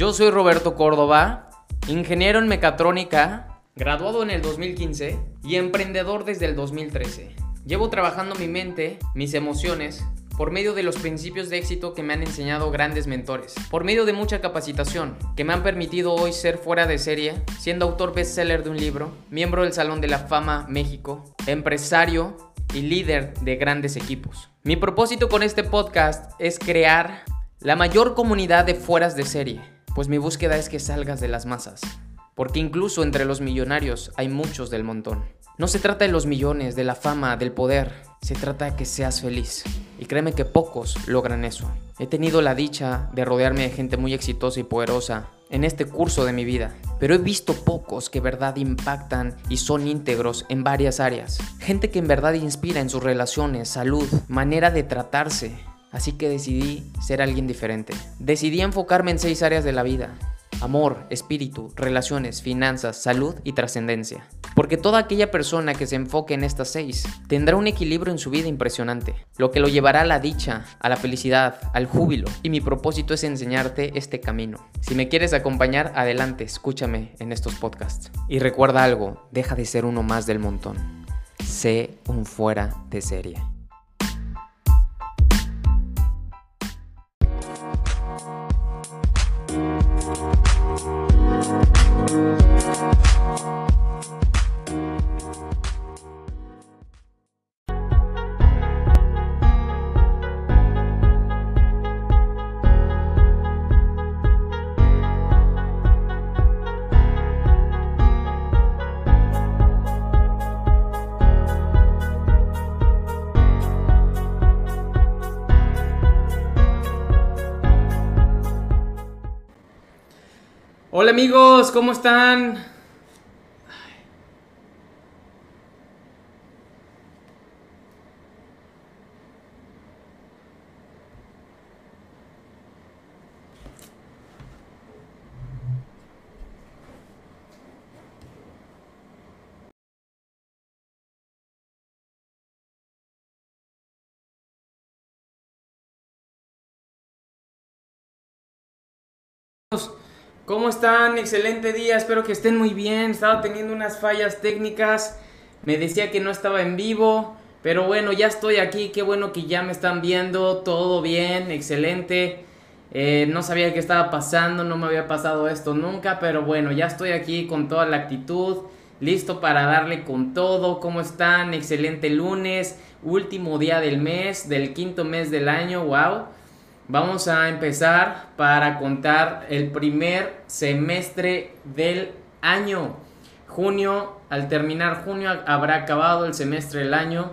Yo soy Roberto Córdoba, ingeniero en mecatrónica, graduado en el 2015 y emprendedor desde el 2013. Llevo trabajando mi mente, mis emociones, por medio de los principios de éxito que me han enseñado grandes mentores, por medio de mucha capacitación que me han permitido hoy ser fuera de serie, siendo autor bestseller de un libro, miembro del Salón de la Fama México, empresario y líder de grandes equipos. Mi propósito con este podcast es crear la mayor comunidad de fueras de serie, pues mi búsqueda es que salgas de las masas, porque incluso entre los millonarios hay muchos del montón. No se trata de los millones, de la fama, del poder, se trata de que seas feliz. Y créeme que pocos logran eso. He tenido la dicha de rodearme de gente muy exitosa y poderosa en este curso de mi vida, pero he visto pocos que verdad impactan y son íntegros en varias áreas. Gente que en verdad inspira en sus relaciones, salud, manera de tratarse. Así que decidí ser alguien diferente. Decidí enfocarme en seis áreas de la vida amor, espíritu, relaciones, finanzas, salud y trascendencia. Porque toda aquella persona que se enfoque en estas seis tendrá un equilibrio en su vida impresionante, lo que lo llevará a la dicha, a la felicidad, al júbilo. Y mi propósito es enseñarte este camino. Si me quieres acompañar, adelante, escúchame en estos podcasts. Y recuerda algo, deja de ser uno más del montón. Sé un fuera de serie. ¿Cómo están? ¿Cómo están? Excelente día, espero que estén muy bien. Estaba teniendo unas fallas técnicas. Me decía que no estaba en vivo, pero bueno, ya estoy aquí. Qué bueno que ya me están viendo. Todo bien, excelente. Eh, no sabía qué estaba pasando, no me había pasado esto nunca, pero bueno, ya estoy aquí con toda la actitud, listo para darle con todo. ¿Cómo están? Excelente lunes, último día del mes, del quinto mes del año, wow. Vamos a empezar para contar el primer semestre del año. Junio, al terminar junio habrá acabado el semestre del año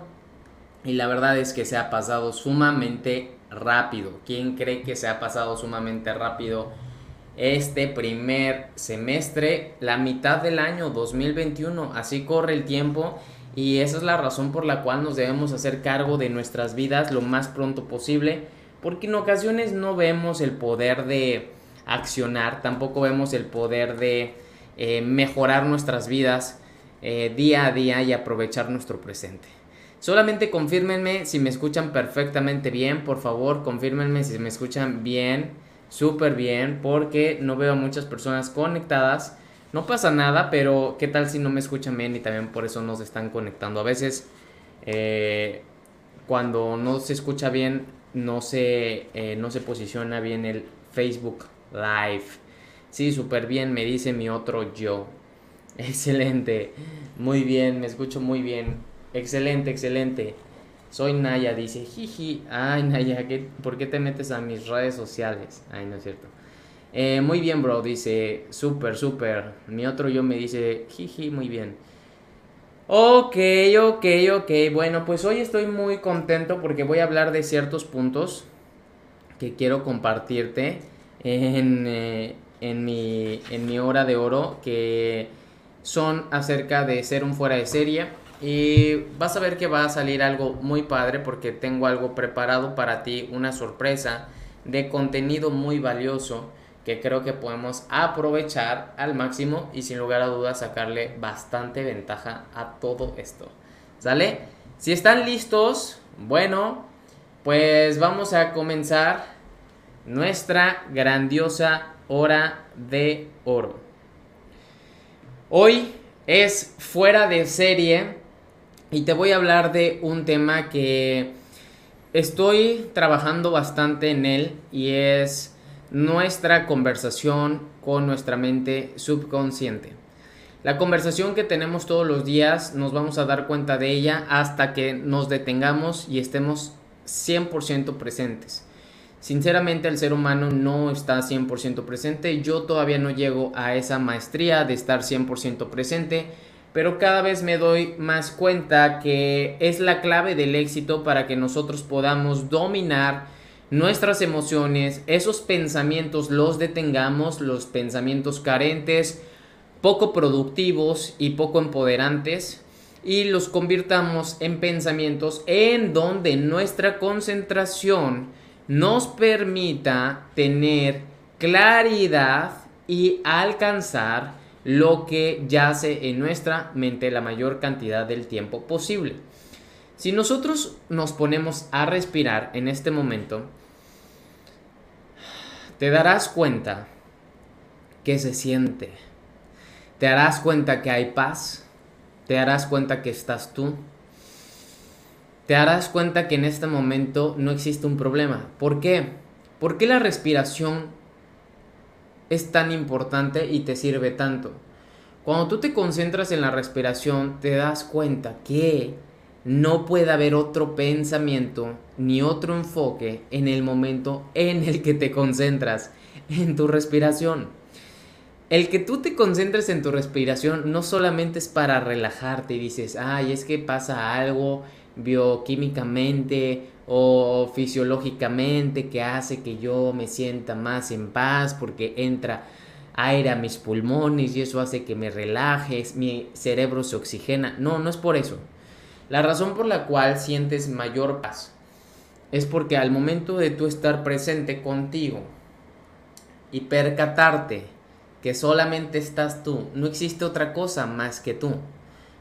y la verdad es que se ha pasado sumamente rápido. ¿Quién cree que se ha pasado sumamente rápido este primer semestre? La mitad del año 2021, así corre el tiempo y esa es la razón por la cual nos debemos hacer cargo de nuestras vidas lo más pronto posible porque en ocasiones no vemos el poder de accionar, tampoco vemos el poder de eh, mejorar nuestras vidas eh, día a día y aprovechar nuestro presente. Solamente confírmenme si me escuchan perfectamente bien, por favor, confírmenme si me escuchan bien, súper bien, porque no veo a muchas personas conectadas. No pasa nada, pero ¿qué tal si no me escuchan bien y también por eso nos están conectando? A veces, eh, cuando no se escucha bien, no se, eh, no se posiciona bien el Facebook Live. Sí, súper bien, me dice mi otro yo. Excelente, muy bien, me escucho muy bien. Excelente, excelente. Soy Naya, dice, jiji. Ay, Naya, ¿qué, ¿por qué te metes a mis redes sociales? Ay, no es cierto. Eh, muy bien, bro, dice, súper, súper. Mi otro yo me dice, jiji, muy bien. Ok, ok, ok. Bueno, pues hoy estoy muy contento porque voy a hablar de ciertos puntos que quiero compartirte en, eh, en, mi, en mi hora de oro que son acerca de ser un fuera de serie. Y vas a ver que va a salir algo muy padre porque tengo algo preparado para ti, una sorpresa de contenido muy valioso que creo que podemos aprovechar al máximo y sin lugar a dudas sacarle bastante ventaja a todo esto. ¿Sale? Si están listos, bueno, pues vamos a comenzar nuestra grandiosa hora de oro. Hoy es fuera de serie y te voy a hablar de un tema que estoy trabajando bastante en él y es nuestra conversación con nuestra mente subconsciente. La conversación que tenemos todos los días nos vamos a dar cuenta de ella hasta que nos detengamos y estemos 100% presentes. Sinceramente el ser humano no está 100% presente, yo todavía no llego a esa maestría de estar 100% presente, pero cada vez me doy más cuenta que es la clave del éxito para que nosotros podamos dominar nuestras emociones, esos pensamientos los detengamos, los pensamientos carentes, poco productivos y poco empoderantes, y los convirtamos en pensamientos en donde nuestra concentración nos permita tener claridad y alcanzar lo que yace en nuestra mente la mayor cantidad del tiempo posible. Si nosotros nos ponemos a respirar en este momento, te darás cuenta que se siente. Te darás cuenta que hay paz. Te darás cuenta que estás tú te darás cuenta que en este momento no existe un problema. ¿Por qué? ¿Por qué la respiración es tan importante y te sirve tanto? Cuando tú te concentras en la respiración, te das cuenta que no puede haber otro pensamiento ni otro enfoque en el momento en el que te concentras en tu respiración. El que tú te concentres en tu respiración no solamente es para relajarte y dices, ay, es que pasa algo bioquímicamente o fisiológicamente que hace que yo me sienta más en paz porque entra aire a mis pulmones y eso hace que me relajes, mi cerebro se oxigena. No, no es por eso. La razón por la cual sientes mayor paz es porque al momento de tú estar presente contigo y percatarte que solamente estás tú, no existe otra cosa más que tú.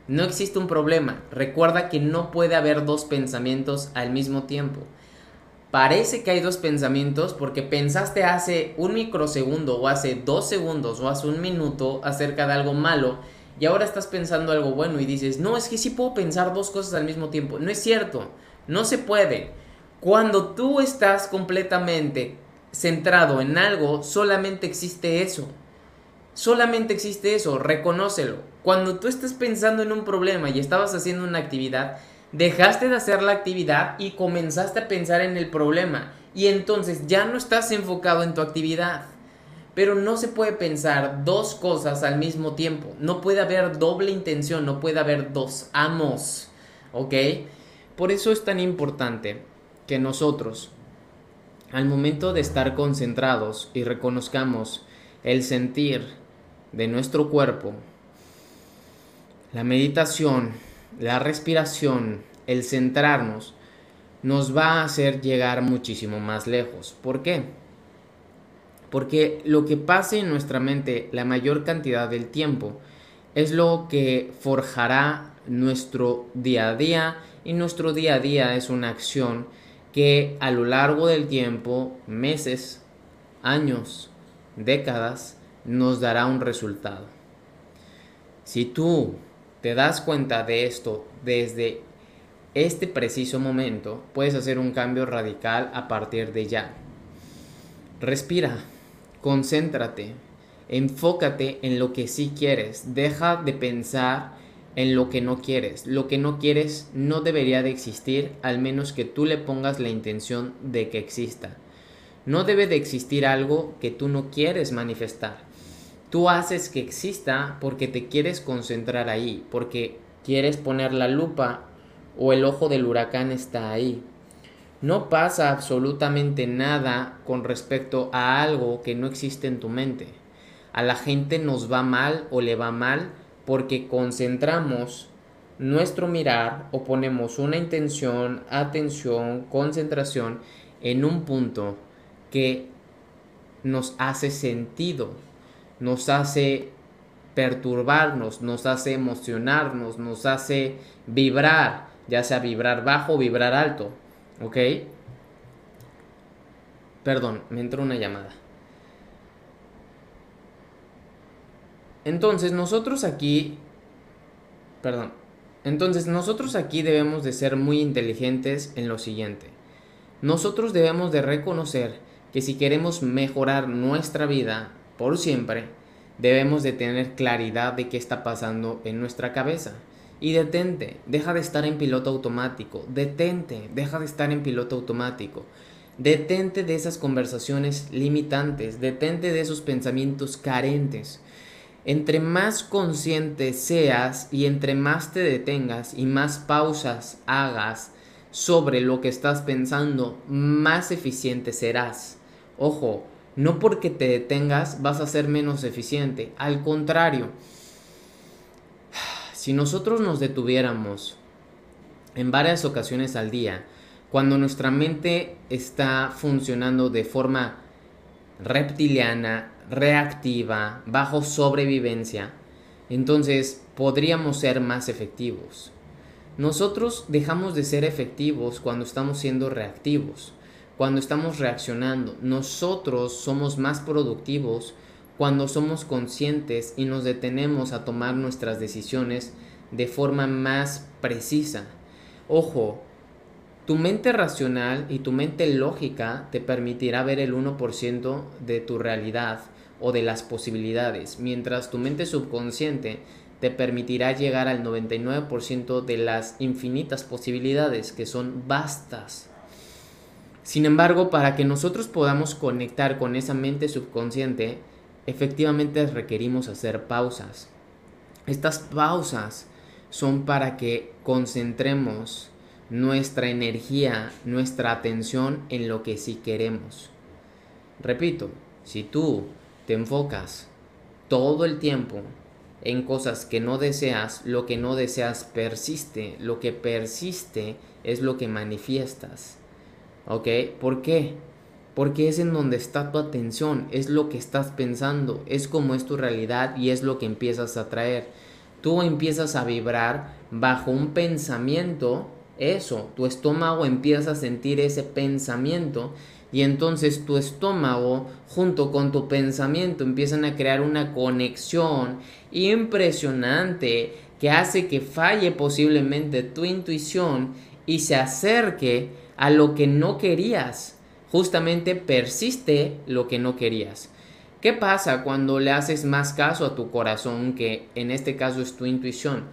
No existe un problema. Recuerda que no puede haber dos pensamientos al mismo tiempo. Parece que hay dos pensamientos porque pensaste hace un microsegundo o hace dos segundos o hace un minuto acerca de algo malo y ahora estás pensando algo bueno y dices, no, es que sí puedo pensar dos cosas al mismo tiempo. No es cierto, no se puede. Cuando tú estás completamente centrado en algo, solamente existe eso. Solamente existe eso, reconócelo. Cuando tú estás pensando en un problema y estabas haciendo una actividad, dejaste de hacer la actividad y comenzaste a pensar en el problema. Y entonces ya no estás enfocado en tu actividad. Pero no se puede pensar dos cosas al mismo tiempo. No puede haber doble intención, no puede haber dos amos. ¿Ok? Por eso es tan importante que nosotros, al momento de estar concentrados y reconozcamos el sentir, de nuestro cuerpo, la meditación, la respiración, el centrarnos, nos va a hacer llegar muchísimo más lejos. ¿Por qué? Porque lo que pase en nuestra mente la mayor cantidad del tiempo es lo que forjará nuestro día a día y nuestro día a día es una acción que a lo largo del tiempo, meses, años, décadas, nos dará un resultado. Si tú te das cuenta de esto desde este preciso momento, puedes hacer un cambio radical a partir de ya. Respira, concéntrate, enfócate en lo que sí quieres, deja de pensar en lo que no quieres. Lo que no quieres no debería de existir al menos que tú le pongas la intención de que exista. No debe de existir algo que tú no quieres manifestar. Tú haces que exista porque te quieres concentrar ahí, porque quieres poner la lupa o el ojo del huracán está ahí. No pasa absolutamente nada con respecto a algo que no existe en tu mente. A la gente nos va mal o le va mal porque concentramos nuestro mirar o ponemos una intención, atención, concentración en un punto que nos hace sentido nos hace perturbarnos, nos hace emocionarnos, nos hace vibrar, ya sea vibrar bajo o vibrar alto, ¿ok? Perdón, me entró una llamada. Entonces nosotros aquí, perdón, entonces nosotros aquí debemos de ser muy inteligentes en lo siguiente. Nosotros debemos de reconocer que si queremos mejorar nuestra vida por siempre, debemos de tener claridad de qué está pasando en nuestra cabeza. Y detente, deja de estar en piloto automático, detente, deja de estar en piloto automático. Detente de esas conversaciones limitantes, detente de esos pensamientos carentes. Entre más consciente seas y entre más te detengas y más pausas hagas sobre lo que estás pensando, más eficiente serás. Ojo, no porque te detengas vas a ser menos eficiente, al contrario. Si nosotros nos detuviéramos en varias ocasiones al día, cuando nuestra mente está funcionando de forma reptiliana, reactiva, bajo sobrevivencia, entonces podríamos ser más efectivos. Nosotros dejamos de ser efectivos cuando estamos siendo reactivos, cuando estamos reaccionando. Nosotros somos más productivos cuando somos conscientes y nos detenemos a tomar nuestras decisiones de forma más precisa. Ojo, tu mente racional y tu mente lógica te permitirá ver el 1% de tu realidad o de las posibilidades, mientras tu mente subconsciente te permitirá llegar al 99% de las infinitas posibilidades que son vastas. Sin embargo, para que nosotros podamos conectar con esa mente subconsciente, efectivamente requerimos hacer pausas. Estas pausas son para que concentremos nuestra energía, nuestra atención en lo que sí queremos. Repito, si tú te enfocas todo el tiempo en cosas que no deseas, lo que no deseas persiste, lo que persiste es lo que manifiestas. ¿Ok? ¿Por qué? Porque es en donde está tu atención, es lo que estás pensando, es como es tu realidad y es lo que empiezas a traer. Tú empiezas a vibrar bajo un pensamiento eso, tu estómago empieza a sentir ese pensamiento y entonces tu estómago junto con tu pensamiento empiezan a crear una conexión impresionante que hace que falle posiblemente tu intuición y se acerque a lo que no querías. Justamente persiste lo que no querías. ¿Qué pasa cuando le haces más caso a tu corazón, que en este caso es tu intuición?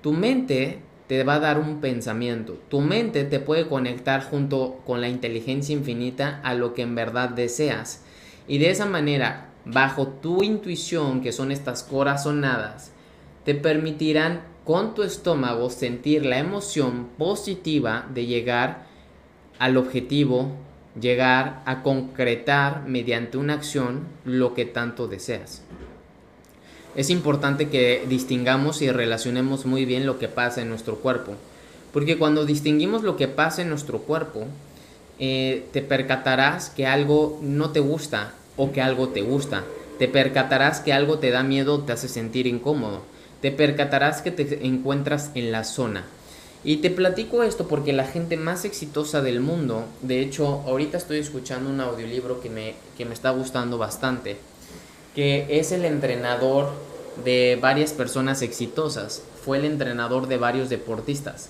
Tu mente te va a dar un pensamiento. Tu mente te puede conectar junto con la inteligencia infinita a lo que en verdad deseas. Y de esa manera, bajo tu intuición, que son estas corazonadas, te permitirán con tu estómago sentir la emoción positiva de llegar al objetivo, llegar a concretar mediante una acción lo que tanto deseas es importante que distingamos y relacionemos muy bien lo que pasa en nuestro cuerpo. Porque cuando distinguimos lo que pasa en nuestro cuerpo, eh, te percatarás que algo no te gusta o que algo te gusta. Te percatarás que algo te da miedo, te hace sentir incómodo. Te percatarás que te encuentras en la zona. Y te platico esto porque la gente más exitosa del mundo, de hecho, ahorita estoy escuchando un audiolibro que me, que me está gustando bastante, que es el entrenador de varias personas exitosas, fue el entrenador de varios deportistas.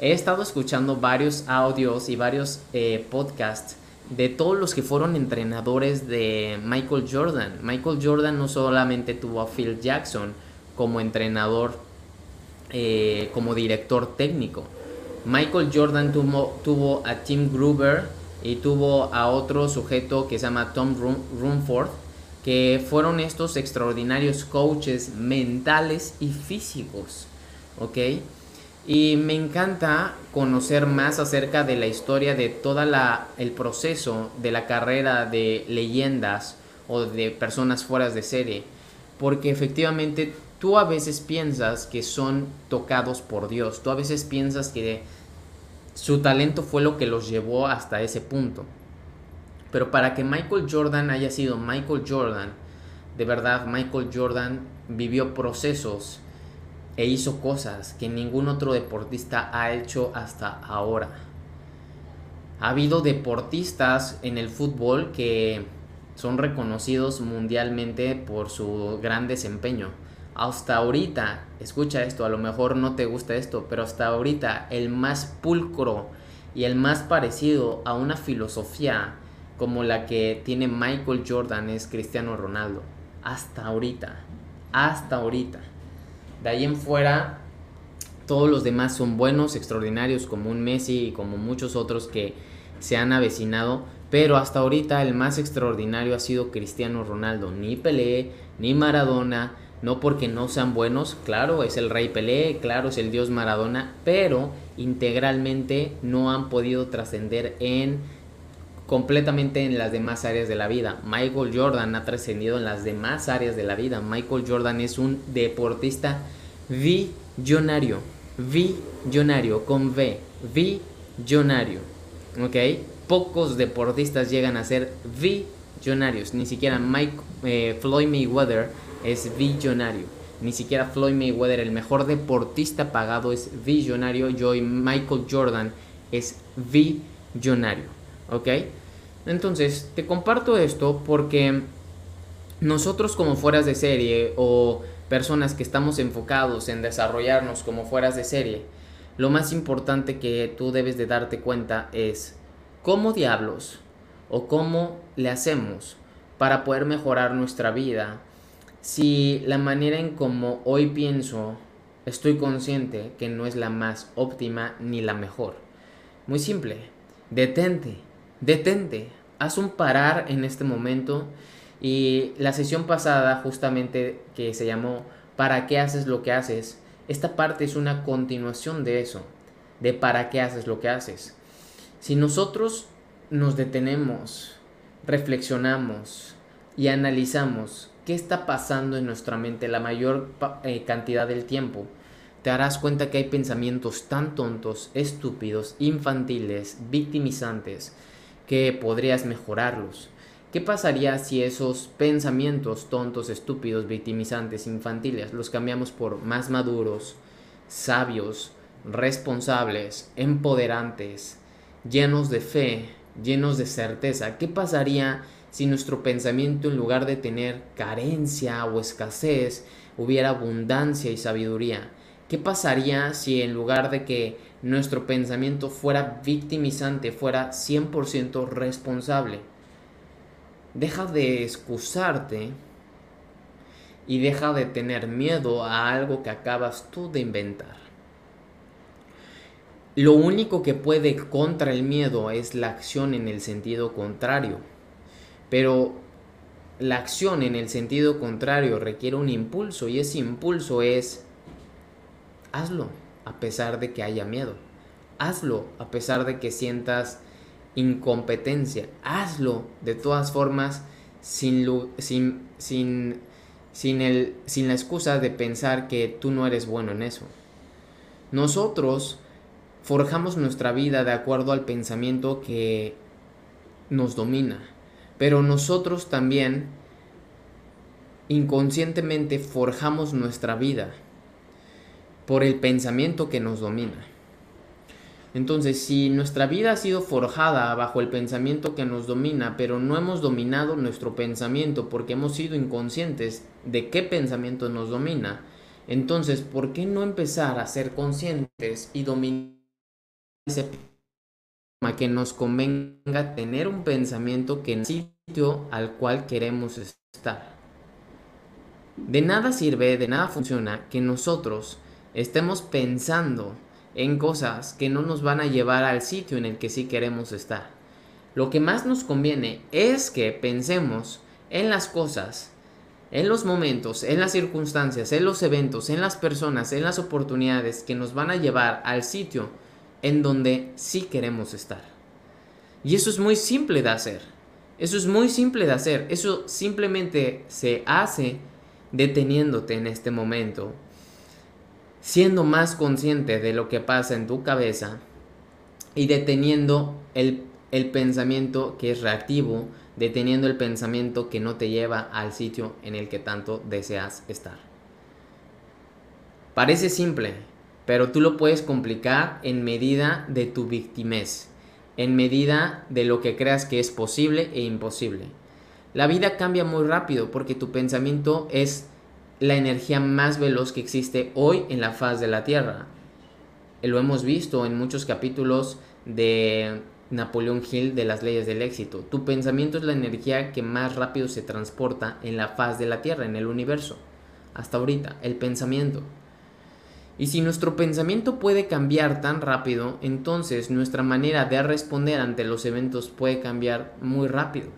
He estado escuchando varios audios y varios eh, podcasts de todos los que fueron entrenadores de Michael Jordan. Michael Jordan no solamente tuvo a Phil Jackson como entrenador, eh, como director técnico. Michael Jordan tuvo, tuvo, a Tim Gruber y tuvo a otro sujeto que se llama Tom Rumford que fueron estos extraordinarios coaches mentales y físicos, ¿ok? Y me encanta conocer más acerca de la historia de todo el proceso de la carrera de leyendas o de personas fuera de serie, porque efectivamente tú a veces piensas que son tocados por Dios, tú a veces piensas que su talento fue lo que los llevó hasta ese punto. Pero para que Michael Jordan haya sido Michael Jordan, de verdad Michael Jordan vivió procesos e hizo cosas que ningún otro deportista ha hecho hasta ahora. Ha habido deportistas en el fútbol que son reconocidos mundialmente por su gran desempeño. Hasta ahorita, escucha esto, a lo mejor no te gusta esto, pero hasta ahorita el más pulcro y el más parecido a una filosofía como la que tiene Michael Jordan es Cristiano Ronaldo. Hasta ahorita. Hasta ahorita. De ahí en fuera, todos los demás son buenos, extraordinarios, como un Messi y como muchos otros que se han avecinado. Pero hasta ahorita el más extraordinario ha sido Cristiano Ronaldo. Ni Pelé, ni Maradona. No porque no sean buenos, claro, es el rey Pelé, claro, es el dios Maradona, pero integralmente no han podido trascender en completamente en las demás áreas de la vida. Michael Jordan ha trascendido en las demás áreas de la vida. Michael Jordan es un deportista billonario, billonario con V, billonario. ¿Ok? Pocos deportistas llegan a ser billonarios. Ni siquiera Mike, eh, Floyd Mayweather es billonario. Ni siquiera Floyd Mayweather, el mejor deportista pagado, es billonario. Yo y Michael Jordan es billonario. ¿Ok? Entonces, te comparto esto porque nosotros como fueras de serie o personas que estamos enfocados en desarrollarnos como fueras de serie, lo más importante que tú debes de darte cuenta es cómo diablos o cómo le hacemos para poder mejorar nuestra vida si la manera en como hoy pienso estoy consciente que no es la más óptima ni la mejor. Muy simple, detente detente, haz un parar en este momento. Y la sesión pasada, justamente que se llamó ¿Para qué haces lo que haces? Esta parte es una continuación de eso, de para qué haces lo que haces. Si nosotros nos detenemos, reflexionamos y analizamos qué está pasando en nuestra mente la mayor eh, cantidad del tiempo, te darás cuenta que hay pensamientos tan tontos, estúpidos, infantiles, victimizantes, que podrías mejorarlos. ¿Qué pasaría si esos pensamientos tontos, estúpidos, victimizantes, infantiles los cambiamos por más maduros, sabios, responsables, empoderantes, llenos de fe, llenos de certeza? ¿Qué pasaría si nuestro pensamiento en lugar de tener carencia o escasez, hubiera abundancia y sabiduría? ¿Qué pasaría si en lugar de que nuestro pensamiento fuera victimizante, fuera 100% responsable. Deja de excusarte y deja de tener miedo a algo que acabas tú de inventar. Lo único que puede contra el miedo es la acción en el sentido contrario. Pero la acción en el sentido contrario requiere un impulso y ese impulso es hazlo a pesar de que haya miedo. Hazlo a pesar de que sientas incompetencia. Hazlo de todas formas sin, sin, sin, sin, el, sin la excusa de pensar que tú no eres bueno en eso. Nosotros forjamos nuestra vida de acuerdo al pensamiento que nos domina, pero nosotros también inconscientemente forjamos nuestra vida por el pensamiento que nos domina. Entonces, si nuestra vida ha sido forjada bajo el pensamiento que nos domina, pero no hemos dominado nuestro pensamiento porque hemos sido inconscientes de qué pensamiento nos domina, entonces, ¿por qué no empezar a ser conscientes y dominar ese que nos convenga tener un pensamiento que en el sitio al cual queremos estar? De nada sirve, de nada funciona que nosotros estemos pensando en cosas que no nos van a llevar al sitio en el que sí queremos estar. Lo que más nos conviene es que pensemos en las cosas, en los momentos, en las circunstancias, en los eventos, en las personas, en las oportunidades que nos van a llevar al sitio en donde sí queremos estar. Y eso es muy simple de hacer. Eso es muy simple de hacer. Eso simplemente se hace deteniéndote en este momento siendo más consciente de lo que pasa en tu cabeza y deteniendo el, pensamiento que es reactivo, deteniendo el pensamiento que no te lleva al sitio en el que tanto deseas estar. Parece simple, pero tú lo puedes complicar en medida de tu victimez, en medida de lo que creas que es posible e imposible. La vida cambia muy rápido porque tu pensamiento es la energía más veloz que existe hoy en la faz de la Tierra. Lo hemos visto en muchos capítulos de Napoleón Hill de las leyes del éxito. Tu pensamiento es la energía que más rápido se transporta en la faz de la Tierra, en el universo. Hasta ahorita, el pensamiento. Y si nuestro pensamiento puede cambiar tan rápido, entonces nuestra manera de responder ante los eventos puede cambiar muy rápido.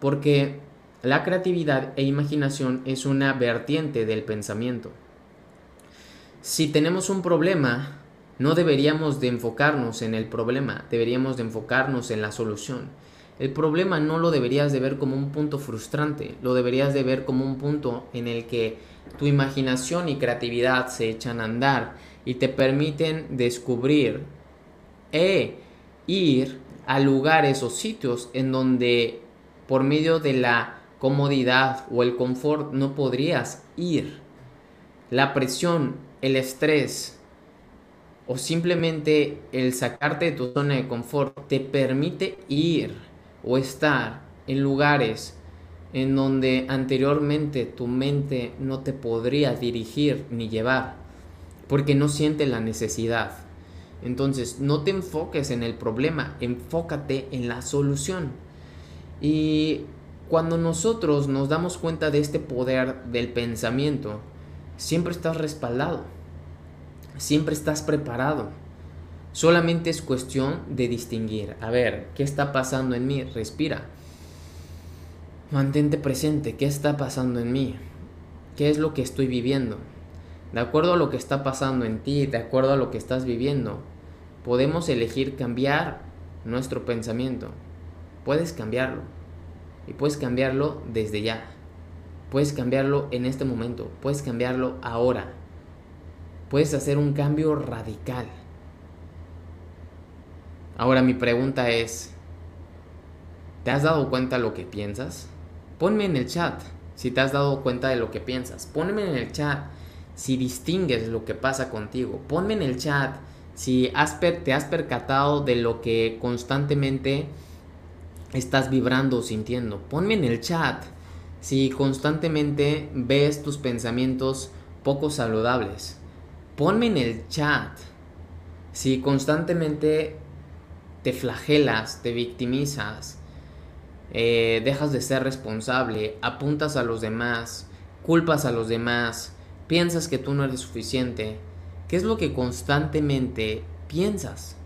Porque la creatividad e imaginación es una vertiente del pensamiento. Si tenemos un problema, no deberíamos de enfocarnos en el problema, deberíamos de enfocarnos en la solución. El problema no lo deberías de ver como un punto frustrante, lo deberías de ver como un punto en el que tu imaginación y creatividad se echan a andar y te permiten descubrir e ir a lugares o sitios en donde por medio de la comodidad o el confort no podrías ir. La presión, el estrés, o simplemente el sacarte de tu zona de confort te permite ir o estar en lugares en donde anteriormente tu mente no te podría dirigir ni llevar porque no siente la necesidad. Entonces, no te enfoques en el problema, enfócate en la solución. Y cuando nosotros nos damos cuenta de este poder del pensamiento, siempre estás respaldado Siempre estás preparado. Solamente es cuestión de distinguir. A ver, ¿qué está pasando en mí? Respira. Mantente presente. ¿Qué está pasando en mí? ¿Qué es lo que estoy viviendo? De acuerdo a lo que está pasando en ti, de acuerdo a lo que estás viviendo, podemos elegir cambiar nuestro pensamiento. Puedes cambiarlo. Y puedes cambiarlo desde ya. Puedes cambiarlo en este momento. Puedes cambiarlo ahora puedes hacer un cambio radical. Ahora mi pregunta es, ¿te has dado cuenta lo que piensas? Ponme en el chat si te has dado cuenta de lo que piensas. Ponme en el chat si distingues lo que pasa contigo. Ponme en el chat si te has percatado de lo que constantemente estás vibrando o sintiendo. Ponme en el chat si constantemente ves tus pensamientos poco saludables ponme en el chat si constantemente te flagelas, te victimizas, eh, dejas de ser responsable, apuntas a los demás, culpas a los demás, piensas que tú no eres suficiente. ¿Qué es lo que constantemente piensas?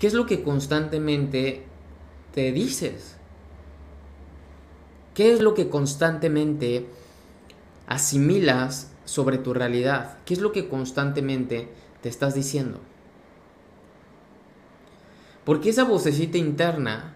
¿Qué es lo que constantemente te dices? ¿Qué es lo que constantemente asimilas sobre tu realidad? ¿Qué es lo que constantemente te estás diciendo? Porque esa vocecita interna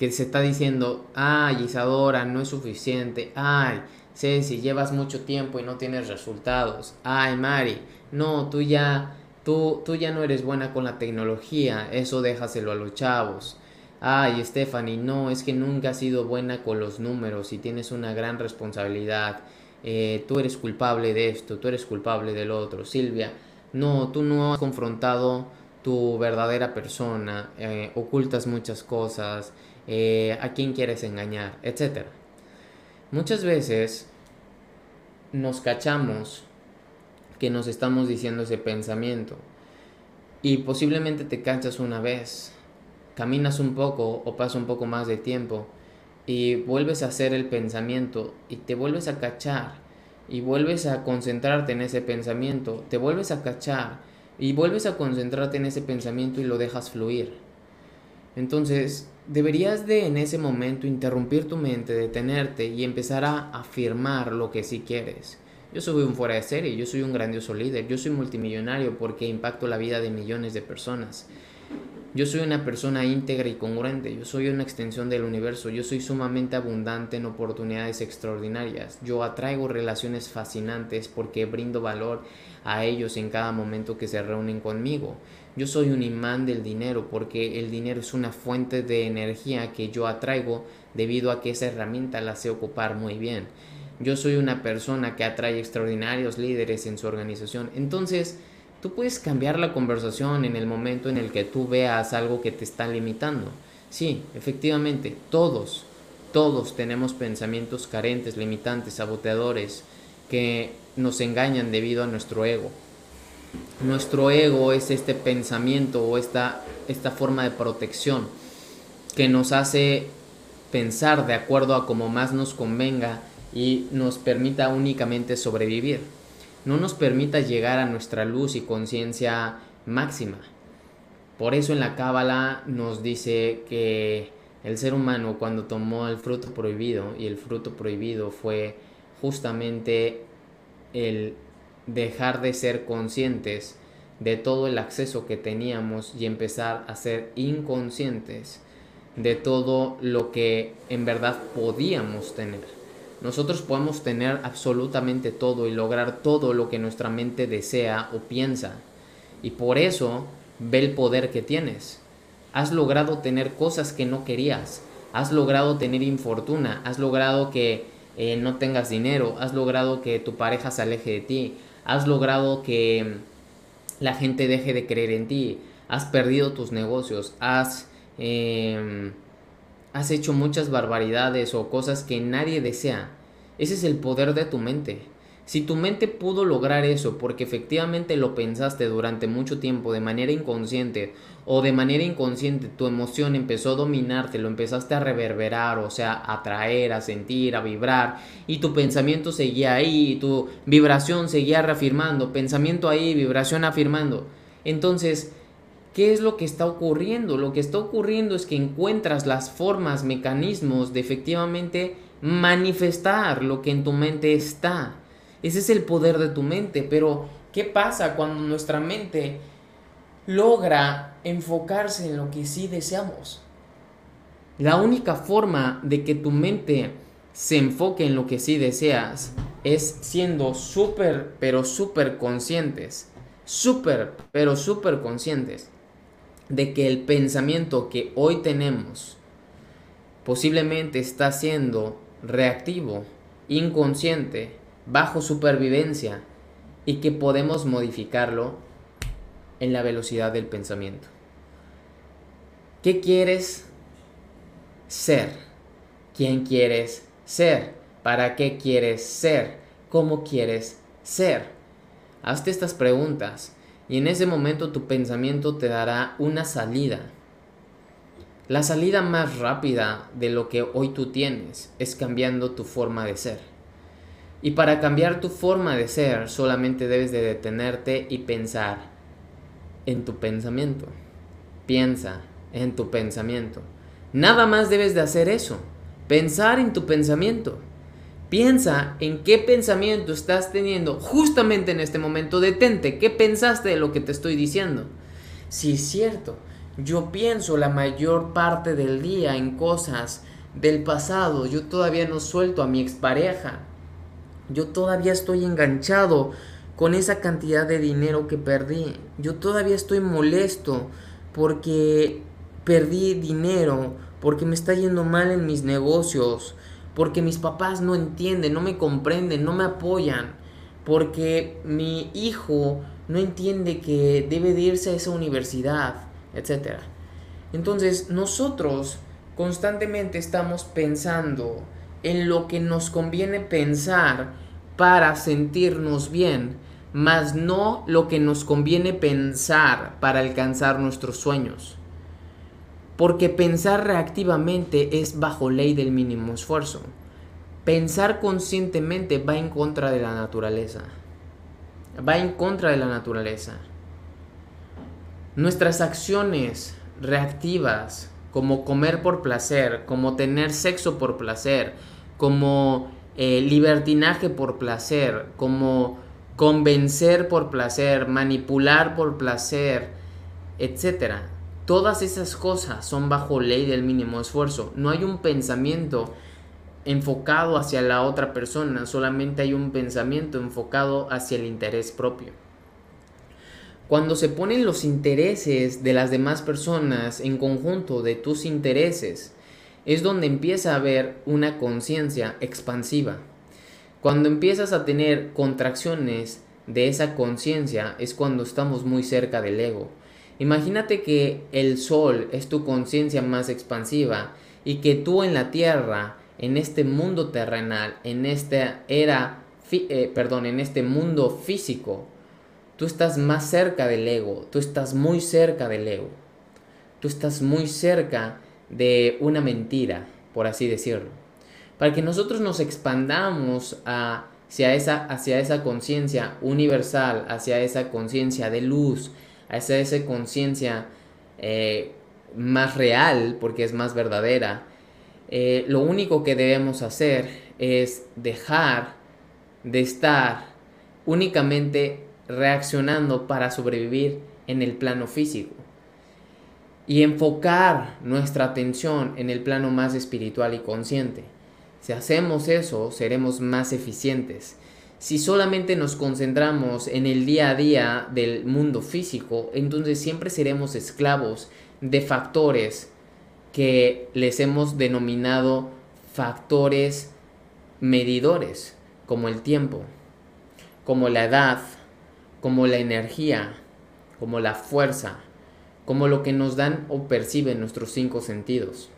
que se está diciendo, ay Isadora, no es suficiente, ay Ceci, llevas mucho tiempo y no tienes resultados, ay Mari, no, tú ya, tú, tú ya no eres buena con la tecnología, eso déjaselo a los chavos. Ay, Stephanie, no, es que nunca has sido buena con los números y tienes una gran responsabilidad. Eh, tú eres culpable de esto, tú eres culpable del otro, Silvia, no, tú no has confrontado tu verdadera persona, eh, ocultas muchas cosas, eh, a quién quieres engañar, etc. Muchas veces nos cachamos que nos estamos diciendo ese pensamiento y posiblemente te cachas una vez, caminas un poco o pasa un poco más de tiempo y vuelves a hacer el pensamiento y te vuelves a cachar y vuelves a concentrarte en ese pensamiento, te vuelves a cachar y vuelves a concentrarte en ese pensamiento y lo dejas fluir. Entonces, deberías de en ese momento interrumpir tu mente, detenerte y empezar a afirmar lo que sí quieres. Yo soy un fuera de serie, yo soy un grandioso líder, yo soy multimillonario porque impacto la vida de millones de personas. Yo soy una persona íntegra y congruente, yo soy una extensión del universo, yo soy sumamente abundante en oportunidades extraordinarias, yo atraigo relaciones fascinantes porque brindo valor a ellos en cada momento que se reúnen conmigo. Yo soy un imán del dinero porque el dinero es una fuente de energía que yo atraigo debido a que esa herramienta la sé ocupar muy bien. Yo soy una persona que atrae extraordinarios líderes en su organización. Entonces, Tú puedes cambiar la conversación en el momento en el que tú veas algo que te está limitando. Sí, efectivamente, todos, todos tenemos pensamientos carentes, limitantes, saboteadores, que nos engañan debido a nuestro ego. Nuestro ego es este pensamiento o esta, esta forma de protección que nos hace pensar de acuerdo a como más nos convenga y nos permita únicamente sobrevivir. No nos permita llegar a nuestra luz y conciencia máxima. Por eso en la Cábala nos dice que el ser humano cuando tomó el fruto prohibido, y el fruto prohibido fue justamente el dejar de ser conscientes de todo el acceso que teníamos y empezar a ser inconscientes de todo lo que en verdad podíamos tener. Nosotros podemos tener absolutamente todo y lograr todo lo que nuestra mente desea o piensa. Y por eso ve el poder que tienes. Has logrado tener cosas que no querías. Has logrado tener infortuna. Has logrado que eh, no tengas dinero. Has logrado que tu pareja se aleje de ti. Has logrado que la gente deje de creer en ti. Has perdido tus negocios. Has, em, has hecho muchas barbaridades o cosas que nadie desea. Ese es el poder de tu mente. Si tu mente pudo lograr eso porque efectivamente lo pensaste durante mucho tiempo de manera inconsciente o de manera inconsciente tu emoción empezó a dominarte, lo empezaste a reverberar, o sea, a atraer, a sentir, a vibrar y tu pensamiento seguía ahí, tu vibración seguía reafirmando, pensamiento ahí, vibración afirmando. Entonces, ¿qué es lo que está ocurriendo? Lo que está ocurriendo es que encuentras las formas, mecanismos de efectivamente manifestar lo que en tu mente está. Ese es el poder de tu mente, pero ¿qué pasa cuando nuestra mente logra enfocarse en lo que sí deseamos? La única forma de que tu mente se enfoque en lo que sí deseas es siendo súper, pero súper conscientes, súper, pero súper conscientes de que el pensamiento que hoy tenemos posiblemente está siendo reactivo, inconsciente, bajo supervivencia y que podemos modificarlo en la velocidad del pensamiento. ¿Qué quieres ser? ¿Quién quieres ser? ¿Para qué quieres ser? ¿Cómo quieres ser? Hazte estas preguntas y en ese momento tu pensamiento te dará una salida. La salida más rápida de lo que hoy tú tienes es cambiando tu forma de ser. Y para cambiar tu forma de ser solamente debes de detenerte y pensar en tu pensamiento. Piensa en tu pensamiento. Nada más debes de hacer eso. Pensar en tu pensamiento. Piensa en qué pensamiento estás teniendo justamente en este momento. Detente. ¿Qué pensaste de lo que te estoy diciendo? Si es cierto, yo pienso la mayor parte del día en cosas del pasado. Yo todavía no suelto a mi expareja yo todavía estoy enganchado con esa cantidad de dinero que perdí. Yo todavía estoy molesto porque perdí dinero, porque me está yendo mal en mis negocios, porque mis papás no entienden, no me comprenden, no me apoyan, porque mi hijo no entiende que debe de irse a esa universidad, etc. Entonces nosotros constantemente estamos pensando en lo que nos conviene pensar para sentirnos bien, mas no lo que nos conviene pensar para alcanzar nuestros sueños. Porque pensar reactivamente es bajo ley del mínimo esfuerzo. Pensar conscientemente va en contra de la naturaleza. Va en contra de la naturaleza. Nuestras acciones reactivas como comer por placer, como tener sexo por placer, como eh, libertinaje por placer, como convencer por placer, manipular por placer, etc. Todas esas cosas son bajo ley del mínimo esfuerzo. No hay un pensamiento enfocado hacia la otra persona, solamente hay un pensamiento enfocado hacia el interés propio. Cuando se ponen los intereses de las demás personas en conjunto de tus intereses, es donde empieza a haber una conciencia expansiva. Cuando empiezas a tener contracciones de esa conciencia es cuando estamos muy cerca del ego. Imagínate que el sol es tu conciencia más expansiva y que tú en la tierra, en este mundo terrenal, en esta era, eh, perdón, en este mundo físico, tú estás más cerca del ego, tú estás muy cerca del ego, tú estás muy cerca de una mentira, por así decirlo. Para que nosotros nos expandamos hacia esa, hacia esa conciencia universal, hacia esa conciencia de luz, hacia esa conciencia eh, más real, porque es más verdadera, eh, lo único que debemos hacer es dejar de estar únicamente reaccionando para sobrevivir en el plano físico y enfocar nuestra atención en el plano más espiritual y consciente. Si hacemos eso, seremos más eficientes. Si solamente nos concentramos en el día a día del mundo físico, entonces siempre seremos esclavos de factores que les hemos denominado factores medidores, como el tiempo, como la edad, como la energía, como la fuerza, como lo que nos dan o perciben nuestros cinco sentidos.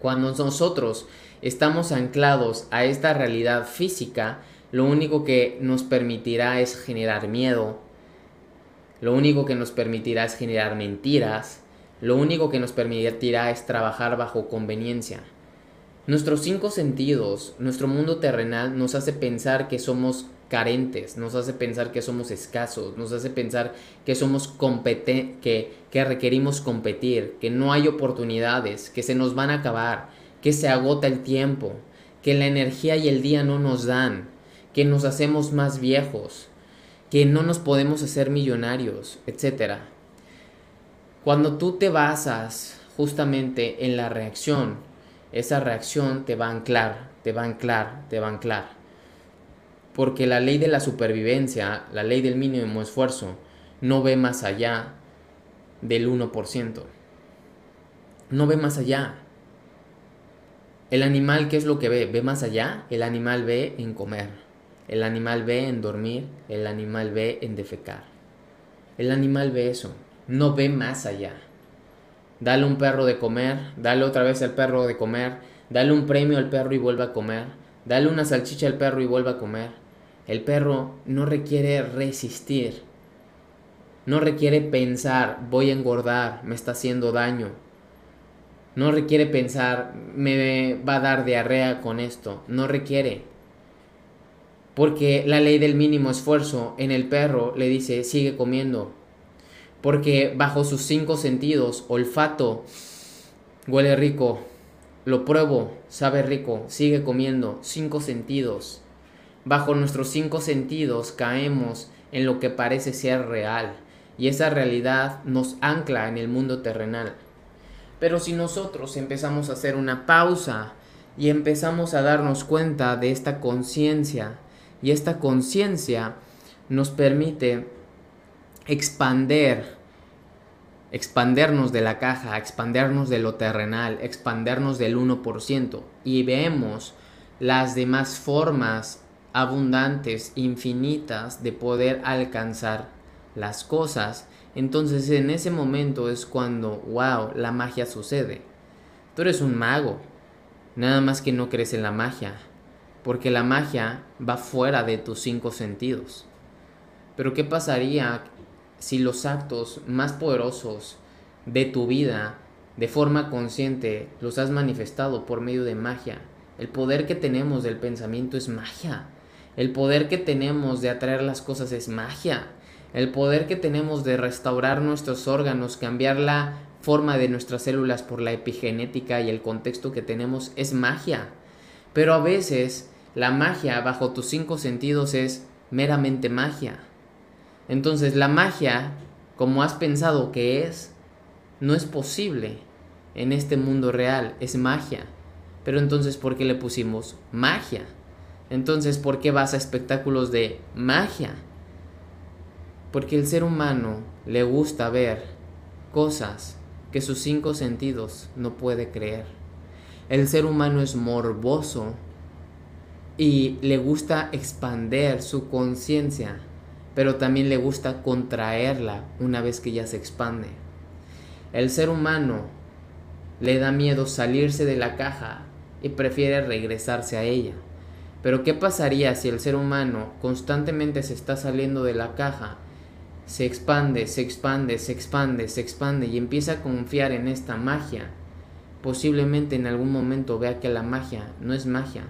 Cuando nosotros estamos anclados a esta realidad física, lo único que nos permitirá es generar miedo, lo único que nos permitirá es generar mentiras, lo único que nos permitirá es trabajar bajo conveniencia. Nuestros cinco sentidos, nuestro mundo terrenal nos hace pensar que somos carentes, nos hace pensar que somos escasos, nos hace pensar que somos competen que, que requerimos competir, que no hay oportunidades, que se nos van a acabar, que se agota el tiempo, que la energía y el día no nos dan, que nos hacemos más viejos, que no nos podemos hacer millonarios, etc. Cuando tú te basas justamente en la reacción, esa reacción te va a anclar, te va a anclar, te va a anclar porque la ley de la supervivencia, la ley del mínimo esfuerzo, no ve más allá del 1%. No ve más allá. El animal, ¿qué es lo que ve? ¿Ve más allá? El animal ve en comer. El animal ve en dormir. El animal ve en defecar. El animal ve eso. No ve más allá. Dale un perro de comer. Dale otra vez al perro de comer. Dale un premio al perro y vuelve a comer. Dale una salchicha al perro y vuelve a comer. El perro no requiere resistir, no requiere pensar, voy a engordar, me está haciendo daño. No requiere pensar, me va a dar diarrea con esto. No requiere. Porque la ley del mínimo esfuerzo en el perro le dice, sigue comiendo. Porque bajo sus cinco sentidos, olfato, huele rico, lo pruebo, sabe rico, sigue comiendo, cinco sentidos. Bajo nuestros cinco sentidos caemos en lo que parece ser real y esa realidad nos ancla en el mundo terrenal. Pero si nosotros empezamos a hacer una pausa y empezamos a darnos cuenta de esta conciencia y esta conciencia nos permite expander, expandernos de la caja, expandernos de lo terrenal, expandernos del 1% y vemos las demás formas abundantes, infinitas de poder alcanzar las cosas, entonces en ese momento es cuando, wow, la magia sucede. Tú eres un mago, nada más que no crees en la magia, porque la magia va fuera de tus cinco sentidos. Pero ¿qué pasaría si los actos más poderosos de tu vida, de forma consciente, los has manifestado por medio de magia? El poder que tenemos del pensamiento es magia. El poder que tenemos de atraer las cosas es magia. El poder que tenemos de restaurar nuestros órganos, cambiar la forma de nuestras células por la epigenética y el contexto que tenemos es magia. Pero a veces la magia bajo tus cinco sentidos es meramente magia. Entonces la magia, como has pensado que es, no es posible en este mundo real, es magia. Pero entonces, ¿por qué le pusimos magia? Entonces, ¿por qué vas a espectáculos de magia? Porque el ser humano le gusta ver cosas que sus cinco sentidos no puede creer. El ser humano es morboso y le gusta expander su conciencia pero también le gusta contraerla una vez que ya se expande. El ser humano le da miedo salirse de la caja y prefiere regresarse a ella. Pero ¿qué pasaría si el ser humano constantemente se está saliendo de la caja, se expande, se expande, se expande, se expande y empieza a confiar en esta magia? Posiblemente en algún momento vea que la magia no es magia,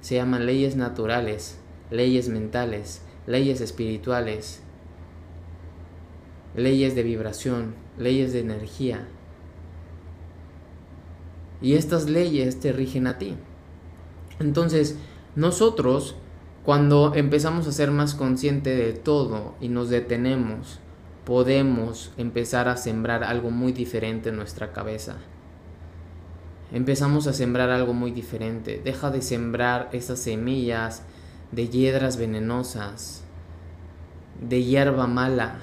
se llaman leyes naturales, leyes mentales, leyes espirituales, leyes de vibración, leyes de energía. Y estas leyes te rigen a ti. Entonces, nosotros, cuando empezamos a ser más conscientes de todo y nos detenemos, podemos empezar a sembrar algo muy diferente en nuestra cabeza. Empezamos a sembrar algo muy diferente. Deja de sembrar esas semillas de hiedras venenosas, de hierba mala,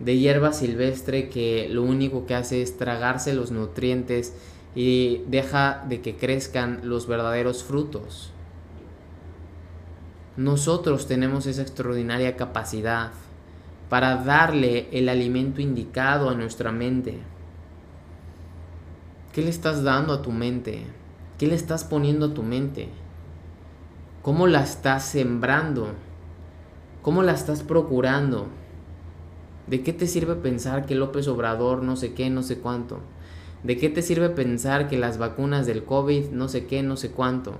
de hierba silvestre que lo único que hace es tragarse los nutrientes y deja de que crezcan los verdaderos frutos. Nosotros tenemos esa extraordinaria capacidad para darle el alimento indicado a nuestra mente. ¿Qué le estás dando a tu mente? ¿Qué le estás poniendo a tu mente? ¿Cómo la estás sembrando? ¿Cómo la estás procurando? ¿De qué te sirve pensar que López Obrador no sé qué, no sé cuánto? ¿De qué te sirve pensar que las vacunas del COVID no sé qué, no sé cuánto?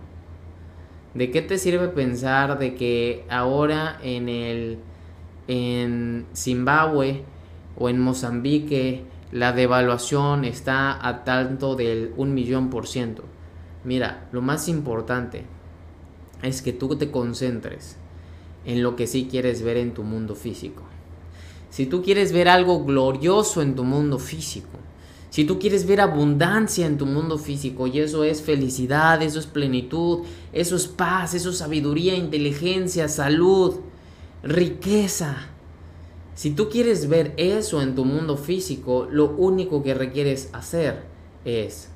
¿De qué te sirve pensar de que ahora en el en Zimbabue o en Mozambique la devaluación está a tanto del un millón por ciento? Mira, lo más importante es que tú te concentres en lo que sí quieres ver en tu mundo físico. Si tú quieres ver algo glorioso en tu mundo físico, si tú quieres ver abundancia en tu mundo físico, y eso es felicidad, eso es plenitud, eso es paz, eso es sabiduría, inteligencia, salud, riqueza. Si tú quieres ver eso en tu mundo físico, lo único que requieres hacer es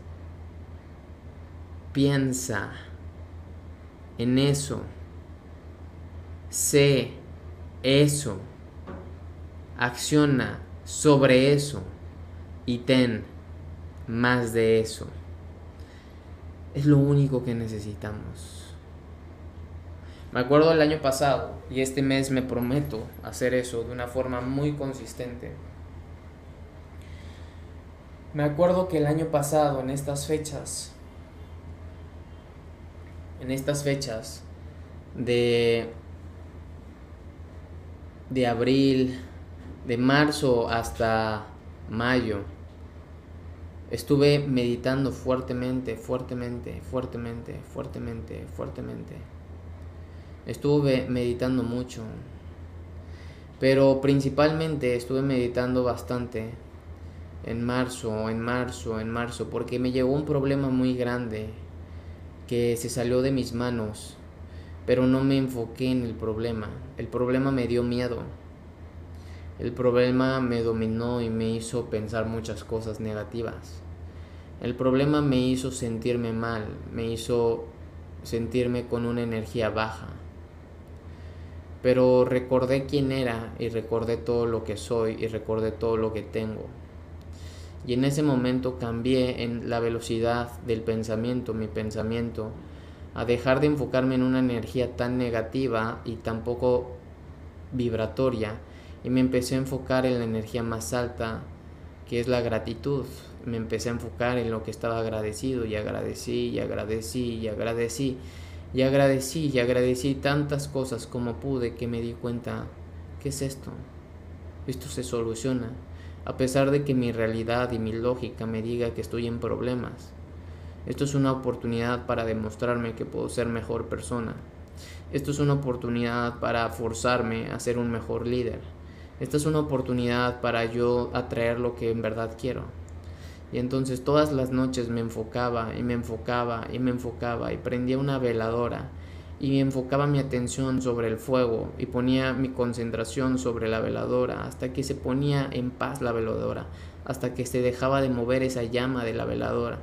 piensa en eso. Sé eso. Acciona sobre eso. Y ten más de eso. Es lo único que necesitamos. Me acuerdo el año pasado y este mes me prometo hacer eso de una forma muy consistente. Me acuerdo que el año pasado en estas fechas en estas fechas de, de abril, de marzo hasta mayo, estuve meditando fuertemente, fuertemente, fuertemente, fuertemente, fuertemente. Estuve meditando mucho, pero principalmente estuve meditando bastante en marzo, en marzo, en marzo, porque me llegó un problema muy grande que se salió de mis manos, pero no me enfoqué en el problema. El problema me dio miedo. El problema me dominó y me hizo pensar muchas cosas negativas. El problema me hizo sentirme mal, me hizo sentirme con una energía baja. Pero recordé quién era y recordé todo lo que soy y recordé todo lo que tengo. Y en ese momento cambié en la velocidad del pensamiento, mi pensamiento, a dejar de enfocarme en una energía tan negativa y tan poco vibratoria y me empecé a enfocar en la energía más alta, que es la gratitud. Me empecé a enfocar en lo que estaba agradecido y agradecí y agradecí y agradecí y agradecí y agradecí tantas cosas como pude que me di cuenta, ¿qué es esto? Esto se soluciona a pesar de que mi realidad y mi lógica me diga que estoy en problemas. Esto es una oportunidad para demostrarme que puedo ser mejor persona. Esto es una oportunidad para forzarme a ser un mejor líder. Esta es una oportunidad para yo atraer lo que en verdad quiero. Y entonces todas las noches me enfocaba y me enfocaba y me enfocaba y prendía una veladora y enfocaba mi atención sobre el fuego y ponía mi concentración sobre la veladora hasta que se ponía en paz la veladora, hasta que se dejaba de mover esa llama de la veladora.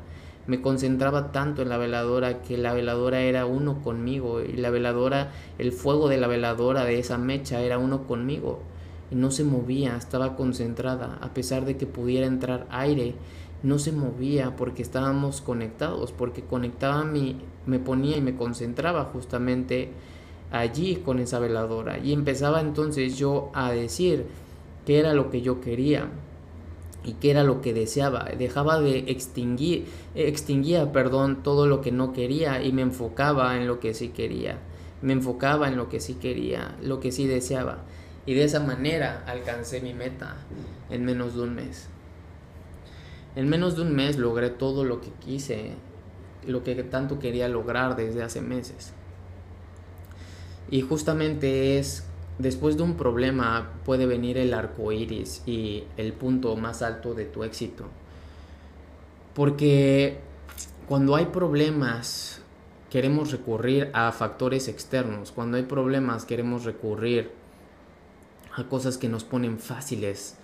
Me concentraba tanto en la veladora que la veladora era uno conmigo y la veladora, el fuego de la veladora de esa mecha era uno conmigo no se movía, estaba concentrada, a pesar de que pudiera entrar aire, no se movía porque estábamos conectados, porque conectaba mi, me ponía y me concentraba justamente allí con esa veladora y empezaba entonces yo a decir qué era lo que yo quería y qué era lo que deseaba. Dejaba de extinguir, extinguía, perdón, todo lo que no quería y me enfocaba en lo que sí quería. Me enfocaba en lo que sí quería, lo que sí deseaba. Y de esa manera alcancé mi meta en menos de un mes. En menos de un mes logré todo lo que quise, lo que tanto quería lograr desde hace meses. Y justamente es después de un problema puede venir el arco iris y el punto más alto de tu éxito. Porque cuando hay problemas queremos recurrir a factores externos. Cuando hay problemas queremos recurrir a cosas que nos ponen fáciles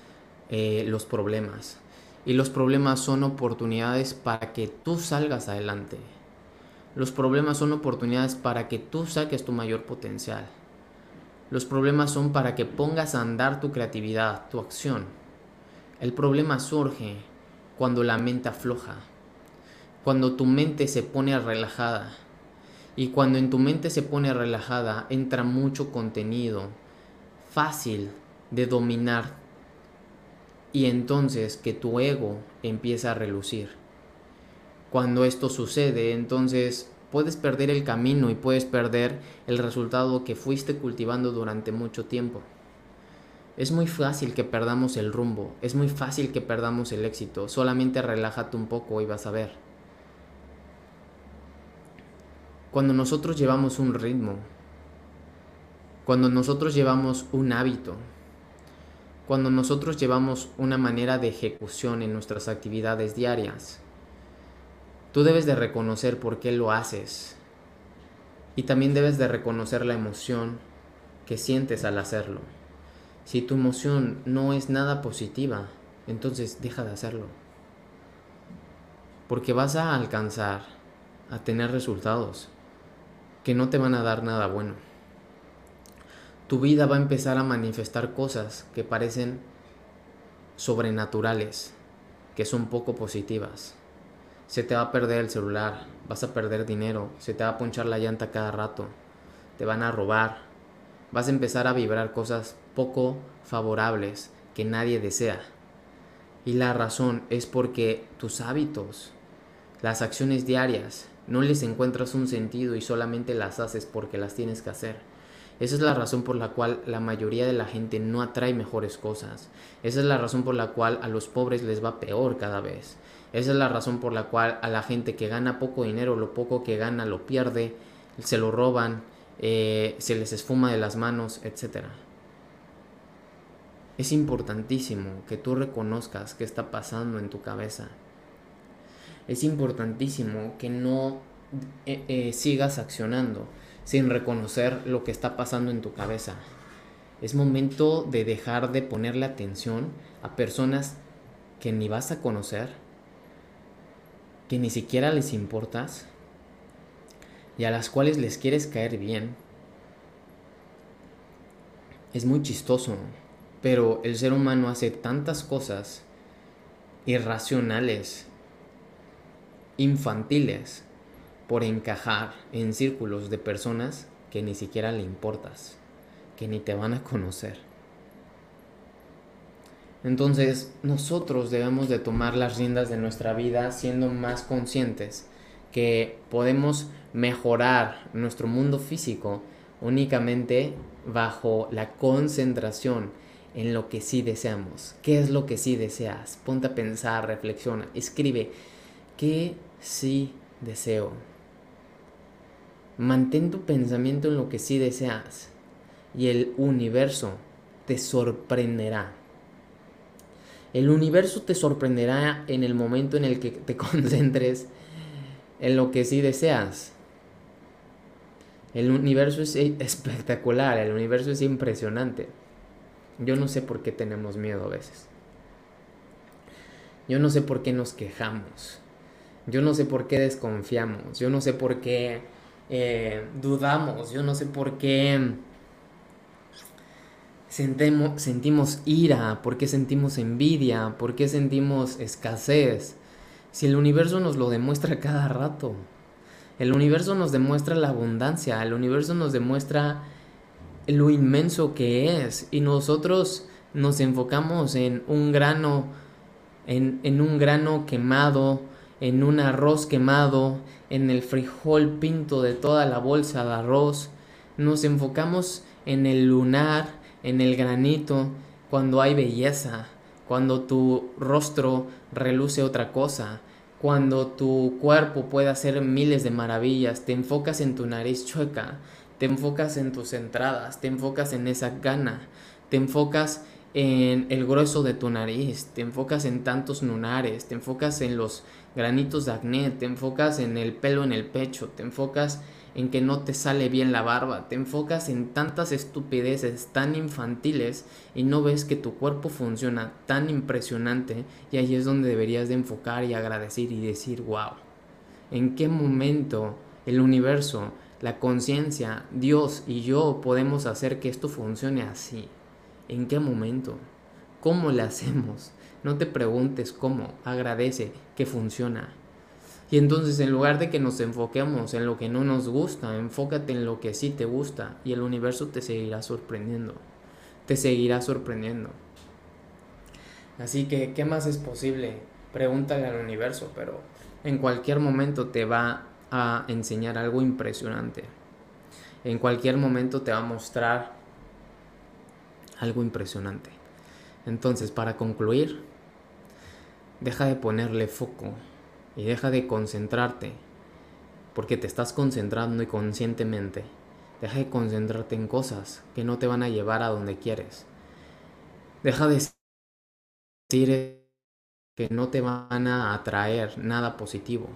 eh, los problemas. Y los problemas son oportunidades para que tú salgas adelante. Los problemas son oportunidades para que tú saques tu mayor potencial. Los problemas son para que pongas a andar tu creatividad, tu acción. El problema surge cuando la mente afloja, cuando tu mente se pone relajada. Y cuando en tu mente se pone relajada, entra mucho contenido fácil de dominar. Y entonces que tu ego empieza a relucir. Cuando esto sucede, entonces puedes perder el camino y puedes perder el resultado que fuiste cultivando durante mucho tiempo. Es muy fácil que perdamos el rumbo, es muy fácil que perdamos el éxito, solamente relájate un poco y vas a ver. Cuando nosotros llevamos un ritmo, cuando nosotros llevamos un hábito, cuando nosotros llevamos una manera de ejecución en nuestras actividades diarias, Tú debes de reconocer por qué lo haces. Y también debes de reconocer la emoción que sientes al hacerlo. Si tu emoción no es nada positiva, entonces deja de hacerlo. Porque vas a alcanzar a tener resultados que no te van a dar nada bueno. Tu vida va a empezar a manifestar cosas que parecen sobrenaturales, que son poco positivas se te va a perder el celular, vas a perder dinero, se te va a ponchar la llanta cada rato, te van a robar, vas a empezar a vibrar cosas poco favorables que nadie desea. Y la razón es porque tus hábitos, las acciones diarias, no les encuentras un sentido y solamente las haces porque las tienes que hacer. Esa es la razón por la cual la mayoría de la gente no atrae mejores cosas. Esa es la razón por la cual a los pobres les va peor cada vez. Esa es la razón por la cual a la gente que gana poco dinero, lo poco que gana lo pierde, se lo roban, eh, se les esfuma de las manos, etc. Es importantísimo que tú reconozcas qué está pasando en tu cabeza. Es importantísimo que no eh, eh, sigas accionando sin reconocer lo que está pasando en tu cabeza. Es momento de dejar de ponerle atención a personas que ni vas a conocer que ni siquiera les importas y a las cuales les quieres caer bien. Es muy chistoso, pero el ser humano hace tantas cosas irracionales, infantiles, por encajar en círculos de personas que ni siquiera le importas, que ni te van a conocer. Entonces nosotros debemos de tomar las riendas de nuestra vida siendo más conscientes que podemos mejorar nuestro mundo físico únicamente bajo la concentración en lo que sí deseamos. ¿Qué es lo que sí deseas? Ponte a pensar, reflexiona, escribe. ¿Qué sí deseo? Mantén tu pensamiento en lo que sí deseas y el universo te sorprenderá el universo te sorprenderá en el momento en el que te concentres en lo que sí deseas. El universo es espectacular, el universo es impresionante. Yo no sé por qué tenemos miedo a veces. Yo no sé por qué nos quejamos. Yo no sé por qué desconfiamos, yo no sé por qué eh, dudamos, yo no sé por qué sentimos, ira, por qué sentimos envidia, por qué sentimos escasez. Si el universo nos lo demuestra cada rato. El universo nos demuestra la abundancia, el universo nos demuestra lo inmenso que es y nosotros nos enfocamos en un grano, en, en un grano quemado, en un arroz quemado, en el frijol pinto de toda la bolsa de arroz. Nos enfocamos en el lunar, en el granito, cuando hay belleza, cuando tu rostro reluce otra cosa, cuando tu cuerpo puede hacer miles de maravillas, te enfocas en tu nariz chueca, te enfocas en tus entradas, te enfocas en esa gana, te enfocas en el grueso de tu nariz, te enfocas en tantos lunares, te enfocas en los granitos de acné, te enfocas en el pelo en el pecho, te enfocas en que no te sale bien la barba, te enfocas en tantas estupideces tan infantiles y no ves que tu cuerpo funciona tan impresionante y ahí es donde deberías de enfocar y agradecer y decir, wow, ¿en qué momento el universo, la conciencia, Dios y yo podemos hacer que esto funcione así? ¿En qué momento? ¿Cómo le hacemos? No te preguntes cómo, agradece que funciona. Y entonces en lugar de que nos enfoquemos en lo que no nos gusta, enfócate en lo que sí te gusta y el universo te seguirá sorprendiendo. Te seguirá sorprendiendo. Así que, ¿qué más es posible? Pregúntale al universo, pero en cualquier momento te va a enseñar algo impresionante. En cualquier momento te va a mostrar algo impresionante. Entonces, para concluir, deja de ponerle foco y deja de concentrarte, porque te estás concentrando inconscientemente. Deja de concentrarte en cosas que no te van a llevar a donde quieres. Deja de decir que no te van a atraer nada positivo.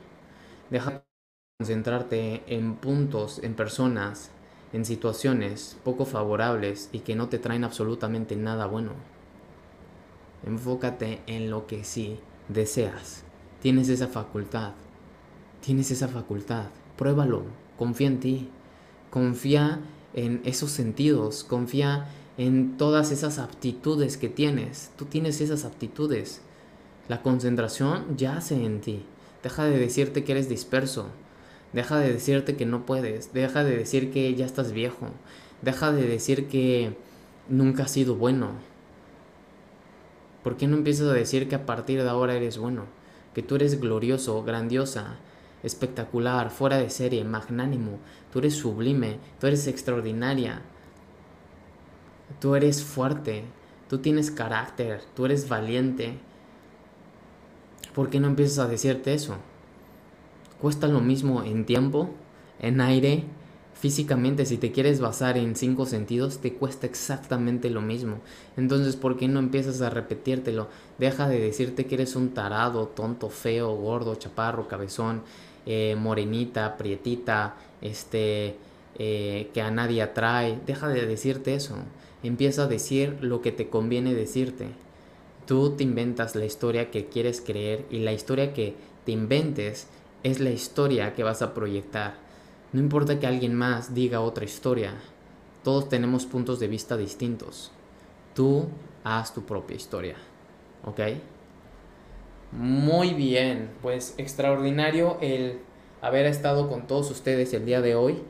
Deja de concentrarte en puntos, en personas, en situaciones poco favorables y que no te traen absolutamente nada bueno. Enfócate en lo que sí deseas. Tienes esa facultad. Tienes esa facultad. Pruébalo. Confía en ti. Confía en esos sentidos. Confía en todas esas aptitudes que tienes. Tú tienes esas aptitudes. La concentración yace en ti. Deja de decirte que eres disperso. Deja de decirte que no puedes. Deja de decir que ya estás viejo. Deja de decir que nunca has sido bueno. ¿Por qué no empiezas a decir que a partir de ahora eres bueno? que tú eres glorioso, grandiosa, espectacular, fuera de serie, magnánimo, tú eres sublime, tú eres extraordinaria, tú eres fuerte, tú tienes carácter, tú eres valiente. ¿Por qué no empiezas a decirte eso? Cuesta lo mismo en tiempo, en aire, Físicamente, si te quieres basar en cinco sentidos, te cuesta exactamente lo mismo. Entonces, ¿por qué no empiezas a repetírtelo? Deja de decirte que eres un tarado, tonto, feo, gordo, chaparro, cabezón, eh, morenita, prietita, este, eh, que a nadie atrae. Deja de decirte eso. Empieza a decir lo que te conviene decirte. Tú te inventas la historia que quieres creer y la historia que te inventes es la historia que vas a proyectar. No importa que alguien más diga otra historia, todos tenemos puntos de vista distintos. Tú haz tu propia historia, ¿ok? Muy bien, pues extraordinario el haber estado con todos ustedes el día de hoy.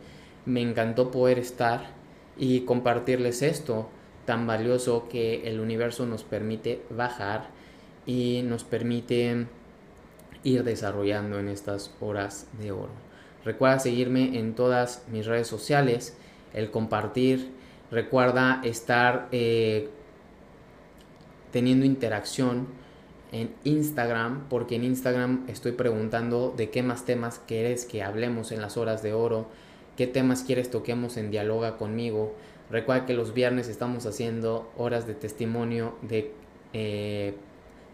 Me encantó poder estar y compartirles esto tan valioso que el universo nos permite bajar y nos permite ir desarrollando en estas horas de oro. Recuerda seguirme en todas mis redes sociales, el compartir. Recuerda estar eh, teniendo interacción en Instagram, porque en Instagram estoy preguntando de qué más temas quieres que hablemos en las horas de oro, qué temas quieres toquemos en dialoga conmigo. Recuerda que los viernes estamos haciendo horas de testimonio de eh,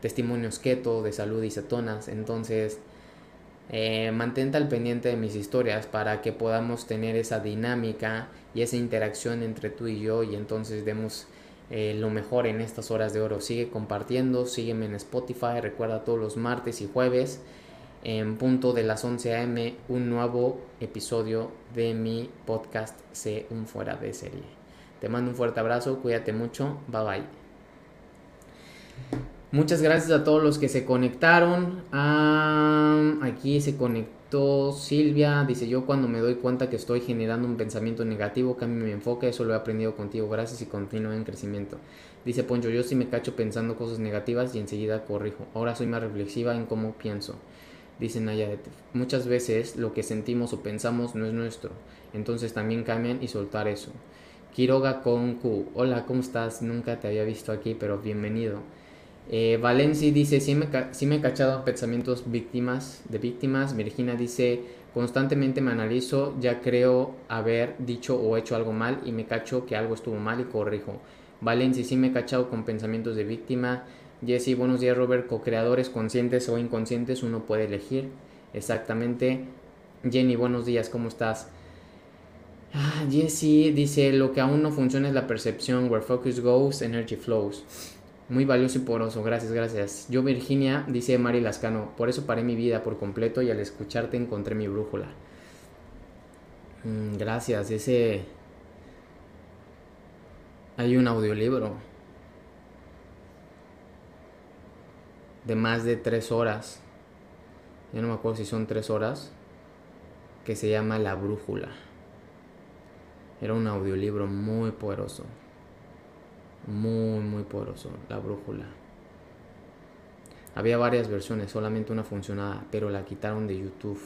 testimonios keto, de salud y cetonas. Entonces, eh, mantente al pendiente de mis historias para que podamos tener esa dinámica y esa interacción entre tú y yo y entonces demos eh, lo mejor en estas horas de oro. Sigue compartiendo, sígueme en Spotify, recuerda todos los martes y jueves en punto de las 11 a.m. un nuevo episodio de mi podcast C un fuera de serie. Te mando un fuerte abrazo, cuídate mucho, bye bye. Muchas gracias a todos los que se conectaron. Aquí se conectó Silvia. Dice yo cuando me doy cuenta que estoy generando un pensamiento negativo, cambio mi enfoque. Eso lo he aprendido contigo. Gracias y continúo en crecimiento. Dice Poncho, yo sí me cacho pensando cosas negativas y enseguida corrijo. Ahora soy más reflexiva en cómo pienso. Dice Naya, muchas veces lo que sentimos o pensamos no es nuestro. Entonces también cambian y soltar eso. Quiroga Concu, hola, ¿cómo estás? Nunca te había visto aquí, pero bienvenido. Eh, Valenci dice, sí me, sí me he cachado pensamientos víctimas, de víctimas. Virginia dice, constantemente me analizo, ya creo haber dicho o hecho algo mal y me cacho que algo estuvo mal y corrijo. Valenci, sí me he cachado con pensamientos de víctima. Jesse, buenos días Robert, co-creadores conscientes o inconscientes, uno puede elegir. Exactamente. Jenny, buenos días, ¿cómo estás? Ah, Jesse dice, lo que aún no funciona es la percepción, where focus goes, energy flows. Muy valioso y poroso, gracias, gracias. Yo, Virginia, dice Mari Lascano, por eso paré mi vida por completo y al escucharte encontré mi brújula. Mm, gracias, ese... Hay un audiolibro de más de tres horas. Yo no me acuerdo si son tres horas. Que se llama La Brújula. Era un audiolibro muy poderoso. Muy, muy poderoso. La Brújula. Había varias versiones, solamente una funcionaba, pero la quitaron de YouTube.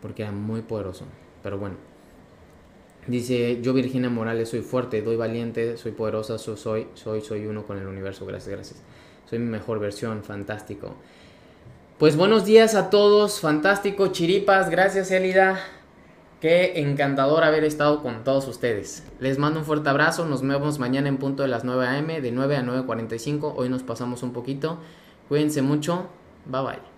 Porque era muy poderoso. Pero bueno. Dice, yo Virginia Morales soy fuerte, doy valiente, soy poderosa, soy, soy, soy, soy uno con el universo. Gracias, gracias. Soy mi mejor versión, fantástico. Pues buenos días a todos, fantástico, chiripas, gracias Elida. Qué encantador haber estado con todos ustedes. Les mando un fuerte abrazo, nos vemos mañana en punto de las 9 a.m., de 9 a 9.45. Hoy nos pasamos un poquito. Cuídense mucho, bye bye.